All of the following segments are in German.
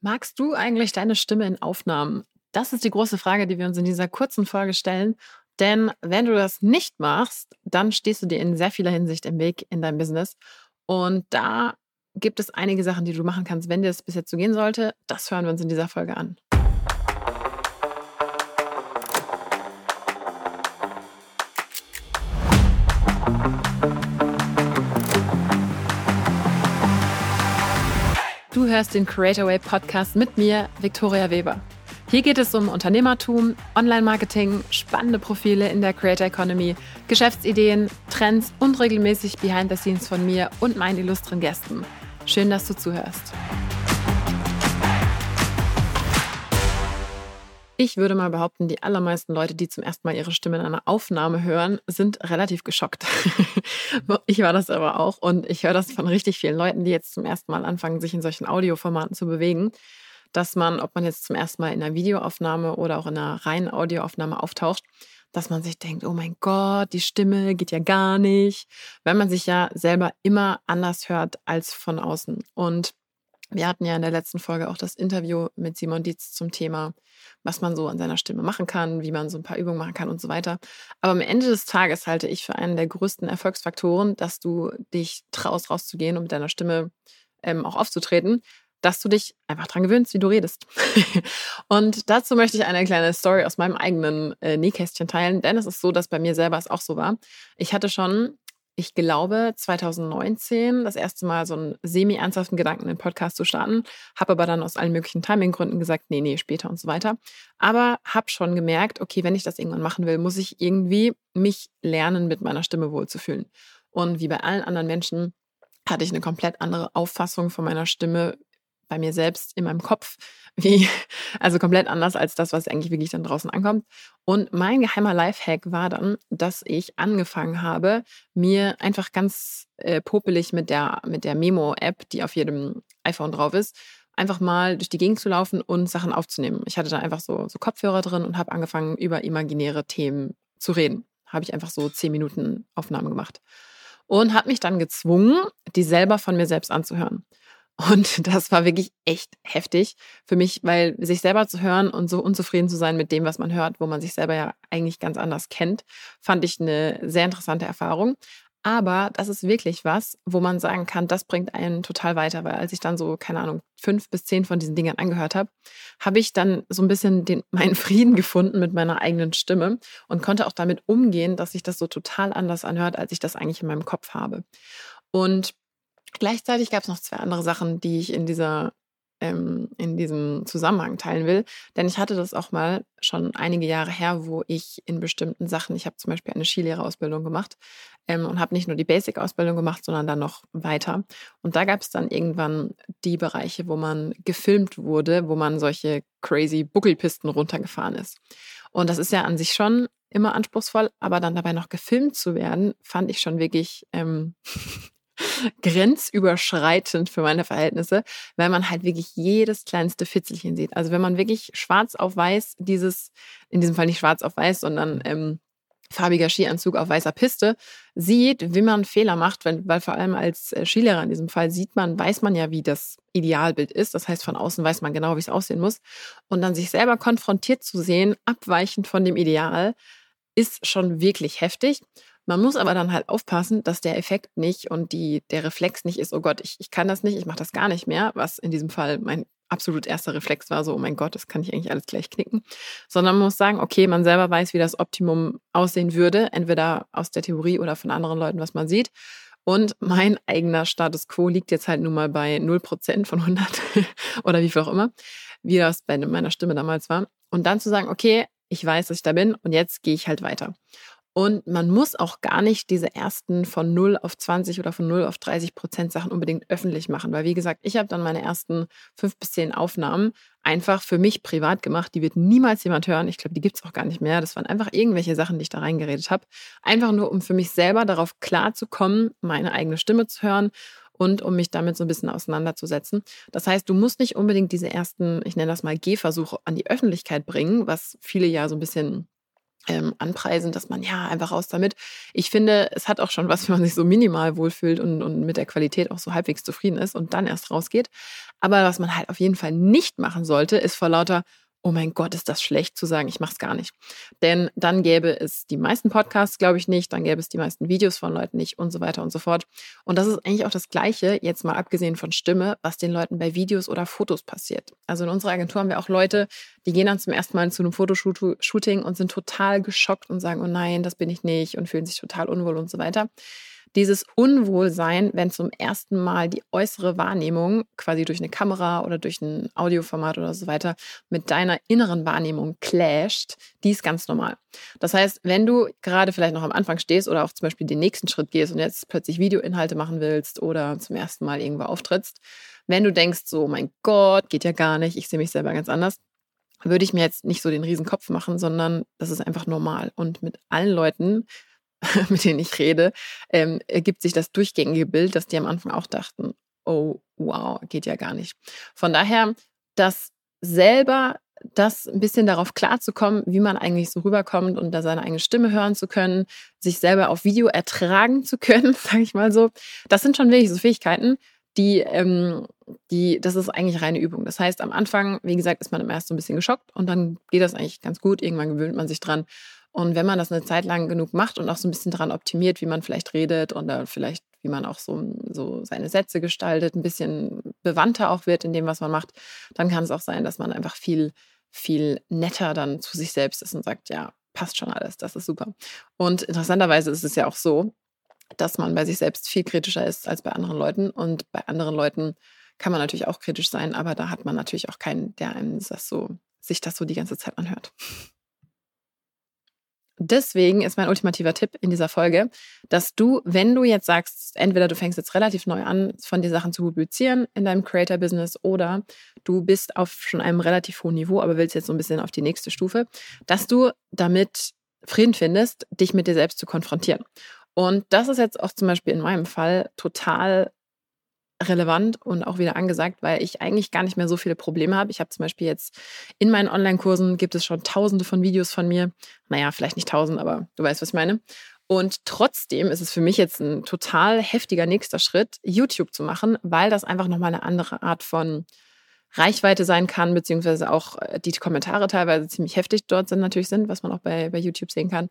Magst du eigentlich deine Stimme in Aufnahmen? Das ist die große Frage, die wir uns in dieser kurzen Folge stellen. Denn wenn du das nicht machst, dann stehst du dir in sehr vieler Hinsicht im Weg in deinem Business. Und da gibt es einige Sachen, die du machen kannst, wenn dir das bis jetzt so gehen sollte. Das hören wir uns in dieser Folge an. Du hörst den Creatorway Podcast mit mir, Viktoria Weber. Hier geht es um Unternehmertum, Online-Marketing, spannende Profile in der Creator Economy, Geschäftsideen, Trends und regelmäßig Behind the Scenes von mir und meinen illustren Gästen. Schön, dass du zuhörst. Ich würde mal behaupten, die allermeisten Leute, die zum ersten Mal ihre Stimme in einer Aufnahme hören, sind relativ geschockt. ich war das aber auch und ich höre das von richtig vielen Leuten, die jetzt zum ersten Mal anfangen, sich in solchen Audioformaten zu bewegen, dass man, ob man jetzt zum ersten Mal in einer Videoaufnahme oder auch in einer reinen Audioaufnahme auftaucht, dass man sich denkt, oh mein Gott, die Stimme geht ja gar nicht, weil man sich ja selber immer anders hört als von außen. Und wir hatten ja in der letzten Folge auch das Interview mit Simon Dietz zum Thema, was man so an seiner Stimme machen kann, wie man so ein paar Übungen machen kann und so weiter. Aber am Ende des Tages halte ich für einen der größten Erfolgsfaktoren, dass du dich traust, rauszugehen und mit deiner Stimme ähm, auch aufzutreten, dass du dich einfach dran gewöhnst, wie du redest. und dazu möchte ich eine kleine Story aus meinem eigenen äh, Nähkästchen teilen, denn es ist so, dass bei mir selber es auch so war. Ich hatte schon ich glaube, 2019 das erste Mal so einen semi-ernsthaften Gedanken, einen Podcast zu starten. Habe aber dann aus allen möglichen Timinggründen gesagt, nee, nee, später und so weiter. Aber habe schon gemerkt, okay, wenn ich das irgendwann machen will, muss ich irgendwie mich lernen, mit meiner Stimme wohlzufühlen. Und wie bei allen anderen Menschen hatte ich eine komplett andere Auffassung von meiner Stimme bei mir selbst in meinem Kopf, wie, also komplett anders als das, was eigentlich wirklich dann draußen ankommt. Und mein geheimer Lifehack war dann, dass ich angefangen habe, mir einfach ganz äh, popelig mit der, mit der Memo-App, die auf jedem iPhone drauf ist, einfach mal durch die Gegend zu laufen und Sachen aufzunehmen. Ich hatte da einfach so, so Kopfhörer drin und habe angefangen, über imaginäre Themen zu reden. Habe ich einfach so zehn Minuten Aufnahmen gemacht. Und habe mich dann gezwungen, die selber von mir selbst anzuhören. Und das war wirklich echt heftig für mich, weil sich selber zu hören und so unzufrieden zu sein mit dem, was man hört, wo man sich selber ja eigentlich ganz anders kennt, fand ich eine sehr interessante Erfahrung. Aber das ist wirklich was, wo man sagen kann, das bringt einen total weiter, weil als ich dann so, keine Ahnung, fünf bis zehn von diesen Dingern angehört habe, habe ich dann so ein bisschen den, meinen Frieden gefunden mit meiner eigenen Stimme und konnte auch damit umgehen, dass sich das so total anders anhört, als ich das eigentlich in meinem Kopf habe. Und Gleichzeitig gab es noch zwei andere Sachen, die ich in dieser ähm, in diesem Zusammenhang teilen will. Denn ich hatte das auch mal schon einige Jahre her, wo ich in bestimmten Sachen, ich habe zum Beispiel eine Skilehrerausbildung gemacht ähm, und habe nicht nur die Basic-Ausbildung gemacht, sondern dann noch weiter. Und da gab es dann irgendwann die Bereiche, wo man gefilmt wurde, wo man solche crazy Buckelpisten runtergefahren ist. Und das ist ja an sich schon immer anspruchsvoll, aber dann dabei noch gefilmt zu werden, fand ich schon wirklich ähm, grenzüberschreitend für meine Verhältnisse, weil man halt wirklich jedes kleinste Fitzelchen sieht. Also wenn man wirklich schwarz auf weiß dieses, in diesem Fall nicht schwarz auf weiß, sondern ähm, farbiger Skianzug auf weißer Piste sieht, wie man Fehler macht, weil, weil vor allem als äh, Skilehrer in diesem Fall sieht man, weiß man ja, wie das Idealbild ist. Das heißt, von außen weiß man genau, wie es aussehen muss. Und dann sich selber konfrontiert zu sehen, abweichend von dem Ideal, ist schon wirklich heftig. Man muss aber dann halt aufpassen, dass der Effekt nicht und die, der Reflex nicht ist, oh Gott, ich, ich kann das nicht, ich mache das gar nicht mehr, was in diesem Fall mein absolut erster Reflex war, so, oh mein Gott, das kann ich eigentlich alles gleich knicken. Sondern man muss sagen, okay, man selber weiß, wie das Optimum aussehen würde, entweder aus der Theorie oder von anderen Leuten, was man sieht. Und mein eigener Status quo liegt jetzt halt nun mal bei 0% von 100 oder wie viel auch immer, wie das bei meiner Stimme damals war. Und dann zu sagen, okay, ich weiß, dass ich da bin und jetzt gehe ich halt weiter. Und man muss auch gar nicht diese ersten von 0 auf 20 oder von 0 auf 30 Prozent Sachen unbedingt öffentlich machen. Weil, wie gesagt, ich habe dann meine ersten fünf bis zehn Aufnahmen einfach für mich privat gemacht. Die wird niemals jemand hören. Ich glaube, die gibt es auch gar nicht mehr. Das waren einfach irgendwelche Sachen, die ich da reingeredet habe. Einfach nur, um für mich selber darauf klarzukommen, meine eigene Stimme zu hören und um mich damit so ein bisschen auseinanderzusetzen. Das heißt, du musst nicht unbedingt diese ersten, ich nenne das mal Gehversuche an die Öffentlichkeit bringen, was viele ja so ein bisschen ähm, anpreisen, dass man ja einfach raus damit. Ich finde, es hat auch schon was, wenn man sich so minimal wohlfühlt und, und mit der Qualität auch so halbwegs zufrieden ist und dann erst rausgeht. Aber was man halt auf jeden Fall nicht machen sollte, ist vor lauter oh mein Gott, ist das schlecht zu sagen, ich mache es gar nicht. Denn dann gäbe es die meisten Podcasts, glaube ich, nicht, dann gäbe es die meisten Videos von Leuten nicht und so weiter und so fort. Und das ist eigentlich auch das Gleiche, jetzt mal abgesehen von Stimme, was den Leuten bei Videos oder Fotos passiert. Also in unserer Agentur haben wir auch Leute, die gehen dann zum ersten Mal zu einem Fotoshooting und sind total geschockt und sagen, oh nein, das bin ich nicht und fühlen sich total unwohl und so weiter dieses Unwohlsein, wenn zum ersten Mal die äußere Wahrnehmung quasi durch eine Kamera oder durch ein Audioformat oder so weiter mit deiner inneren Wahrnehmung clasht, die ist ganz normal. Das heißt, wenn du gerade vielleicht noch am Anfang stehst oder auch zum Beispiel den nächsten Schritt gehst und jetzt plötzlich Videoinhalte machen willst oder zum ersten Mal irgendwo auftrittst, wenn du denkst, so, mein Gott, geht ja gar nicht, ich sehe mich selber ganz anders, würde ich mir jetzt nicht so den Riesenkopf machen, sondern das ist einfach normal. Und mit allen Leuten, mit denen ich rede, ähm, ergibt sich das durchgängige Bild, dass die am Anfang auch dachten, oh, wow, geht ja gar nicht. Von daher, das selber das ein bisschen darauf klarzukommen, wie man eigentlich so rüberkommt und da seine eigene Stimme hören zu können, sich selber auf Video ertragen zu können, sage ich mal so. Das sind schon wirklich so Fähigkeiten, die, ähm, die, das ist eigentlich reine Übung. Das heißt, am Anfang, wie gesagt, ist man im ersten so ein bisschen geschockt und dann geht das eigentlich ganz gut. Irgendwann gewöhnt man sich dran und wenn man das eine Zeit lang genug macht und auch so ein bisschen daran optimiert, wie man vielleicht redet oder vielleicht wie man auch so, so seine Sätze gestaltet, ein bisschen bewandter auch wird in dem, was man macht, dann kann es auch sein, dass man einfach viel, viel netter dann zu sich selbst ist und sagt, ja, passt schon alles, das ist super. Und interessanterweise ist es ja auch so, dass man bei sich selbst viel kritischer ist als bei anderen Leuten. Und bei anderen Leuten kann man natürlich auch kritisch sein, aber da hat man natürlich auch keinen, der einem das so, sich das so die ganze Zeit anhört. Deswegen ist mein ultimativer Tipp in dieser Folge, dass du, wenn du jetzt sagst, entweder du fängst jetzt relativ neu an, von dir Sachen zu publizieren in deinem Creator-Business oder du bist auf schon einem relativ hohen Niveau, aber willst jetzt so ein bisschen auf die nächste Stufe, dass du damit Frieden findest, dich mit dir selbst zu konfrontieren. Und das ist jetzt auch zum Beispiel in meinem Fall total relevant und auch wieder angesagt, weil ich eigentlich gar nicht mehr so viele Probleme habe. Ich habe zum Beispiel jetzt in meinen Online-Kursen gibt es schon tausende von Videos von mir. Naja, vielleicht nicht tausend, aber du weißt, was ich meine. Und trotzdem ist es für mich jetzt ein total heftiger nächster Schritt, YouTube zu machen, weil das einfach nochmal eine andere Art von Reichweite sein kann, beziehungsweise auch äh, die Kommentare teilweise ziemlich heftig dort sind natürlich sind, was man auch bei, bei YouTube sehen kann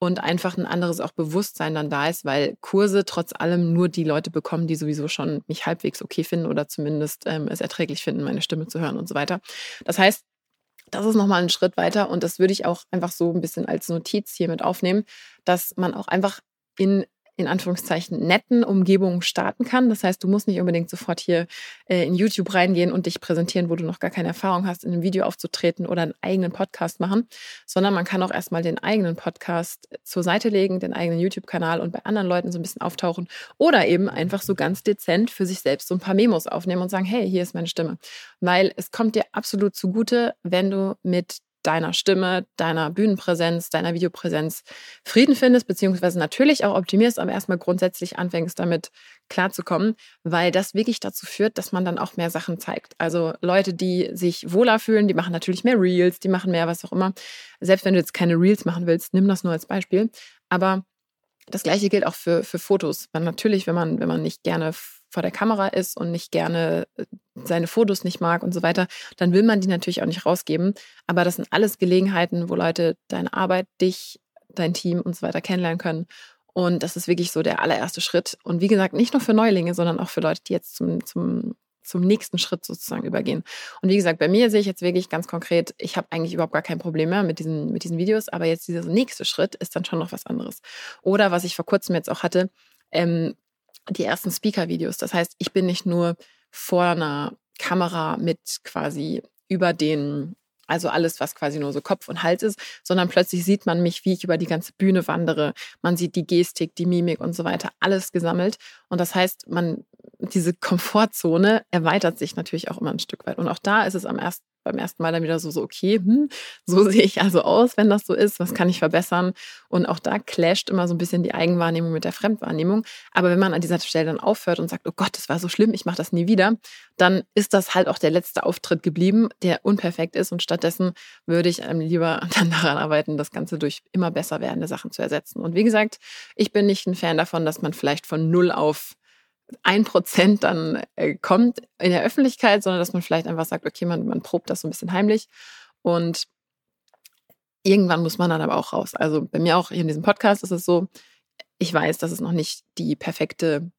und einfach ein anderes auch Bewusstsein dann da ist, weil Kurse trotz allem nur die Leute bekommen, die sowieso schon mich halbwegs okay finden oder zumindest ähm, es erträglich finden, meine Stimme zu hören und so weiter. Das heißt, das ist nochmal ein Schritt weiter und das würde ich auch einfach so ein bisschen als Notiz hier mit aufnehmen, dass man auch einfach in in Anführungszeichen netten Umgebungen starten kann. Das heißt, du musst nicht unbedingt sofort hier äh, in YouTube reingehen und dich präsentieren, wo du noch gar keine Erfahrung hast, in einem Video aufzutreten oder einen eigenen Podcast machen, sondern man kann auch erstmal den eigenen Podcast zur Seite legen, den eigenen YouTube-Kanal und bei anderen Leuten so ein bisschen auftauchen oder eben einfach so ganz dezent für sich selbst so ein paar Memos aufnehmen und sagen, hey, hier ist meine Stimme. Weil es kommt dir absolut zugute, wenn du mit deiner Stimme, deiner Bühnenpräsenz, deiner Videopräsenz Frieden findest, beziehungsweise natürlich auch optimierst, aber erstmal grundsätzlich anfängst, damit klarzukommen, weil das wirklich dazu führt, dass man dann auch mehr Sachen zeigt. Also Leute, die sich wohler fühlen, die machen natürlich mehr Reels, die machen mehr was auch immer. Selbst wenn du jetzt keine Reels machen willst, nimm das nur als Beispiel. Aber das gleiche gilt auch für, für Fotos. Weil natürlich, wenn man, wenn man nicht gerne vor der Kamera ist und nicht gerne äh, seine Fotos nicht mag und so weiter, dann will man die natürlich auch nicht rausgeben. Aber das sind alles Gelegenheiten, wo Leute deine Arbeit, dich, dein Team und so weiter kennenlernen können. Und das ist wirklich so der allererste Schritt. Und wie gesagt, nicht nur für Neulinge, sondern auch für Leute, die jetzt zum, zum, zum nächsten Schritt sozusagen übergehen. Und wie gesagt, bei mir sehe ich jetzt wirklich ganz konkret, ich habe eigentlich überhaupt gar kein Problem mehr mit diesen, mit diesen Videos, aber jetzt dieser nächste Schritt ist dann schon noch was anderes. Oder was ich vor kurzem jetzt auch hatte, ähm, die ersten Speaker-Videos. Das heißt, ich bin nicht nur vor einer Kamera mit quasi über den, also alles, was quasi nur so Kopf und Hals ist, sondern plötzlich sieht man mich, wie ich über die ganze Bühne wandere. Man sieht die Gestik, die Mimik und so weiter, alles gesammelt. Und das heißt, man, diese Komfortzone erweitert sich natürlich auch immer ein Stück weit. Und auch da ist es am ersten beim ersten Mal dann wieder so, so okay, hm, so sehe ich also aus, wenn das so ist, was kann ich verbessern? Und auch da clasht immer so ein bisschen die Eigenwahrnehmung mit der Fremdwahrnehmung. Aber wenn man an dieser Stelle dann aufhört und sagt, oh Gott, das war so schlimm, ich mache das nie wieder, dann ist das halt auch der letzte Auftritt geblieben, der unperfekt ist. Und stattdessen würde ich lieber dann daran arbeiten, das Ganze durch immer besser werdende Sachen zu ersetzen. Und wie gesagt, ich bin nicht ein Fan davon, dass man vielleicht von null auf ein Prozent dann äh, kommt in der Öffentlichkeit, sondern dass man vielleicht einfach sagt, okay, man, man probt das so ein bisschen heimlich und irgendwann muss man dann aber auch raus. Also bei mir auch hier in diesem Podcast ist es so, ich weiß, dass es noch nicht die perfekte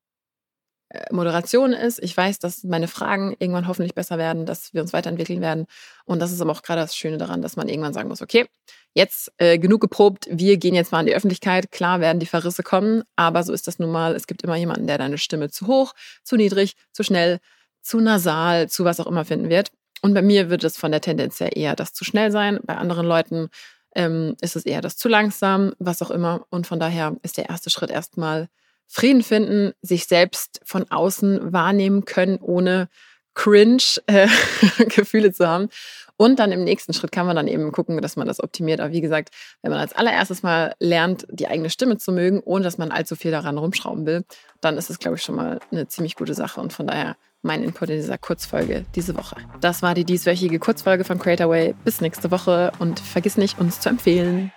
Moderation ist. Ich weiß, dass meine Fragen irgendwann hoffentlich besser werden, dass wir uns weiterentwickeln werden. Und das ist aber auch gerade das Schöne daran, dass man irgendwann sagen muss, okay, jetzt äh, genug geprobt, wir gehen jetzt mal in die Öffentlichkeit. Klar werden die Verrisse kommen, aber so ist das nun mal. Es gibt immer jemanden, der deine Stimme zu hoch, zu niedrig, zu schnell, zu nasal, zu was auch immer finden wird. Und bei mir wird es von der Tendenz her eher das zu schnell sein. Bei anderen Leuten ähm, ist es eher das zu langsam, was auch immer. Und von daher ist der erste Schritt erstmal Frieden finden, sich selbst von außen wahrnehmen können, ohne cringe äh, zu haben. Und dann im nächsten Schritt kann man dann eben gucken, dass man das optimiert. Aber wie gesagt, wenn man als allererstes mal lernt, die eigene Stimme zu mögen, ohne dass man allzu viel daran rumschrauben will, dann ist es, glaube ich, schon mal eine ziemlich gute Sache. Und von daher mein Input in dieser Kurzfolge diese Woche. Das war die dieswöchige Kurzfolge von Creatorway. Bis nächste Woche und vergiss nicht, uns zu empfehlen.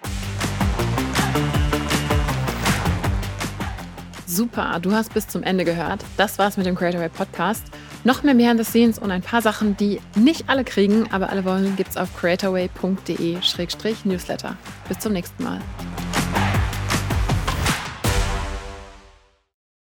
Super, du hast bis zum Ende gehört. Das war's mit dem Creatorway Podcast. Noch mehr Behind the Scenes und ein paar Sachen, die nicht alle kriegen, aber alle wollen, gibt's auf creatorway.de-newsletter. Bis zum nächsten Mal.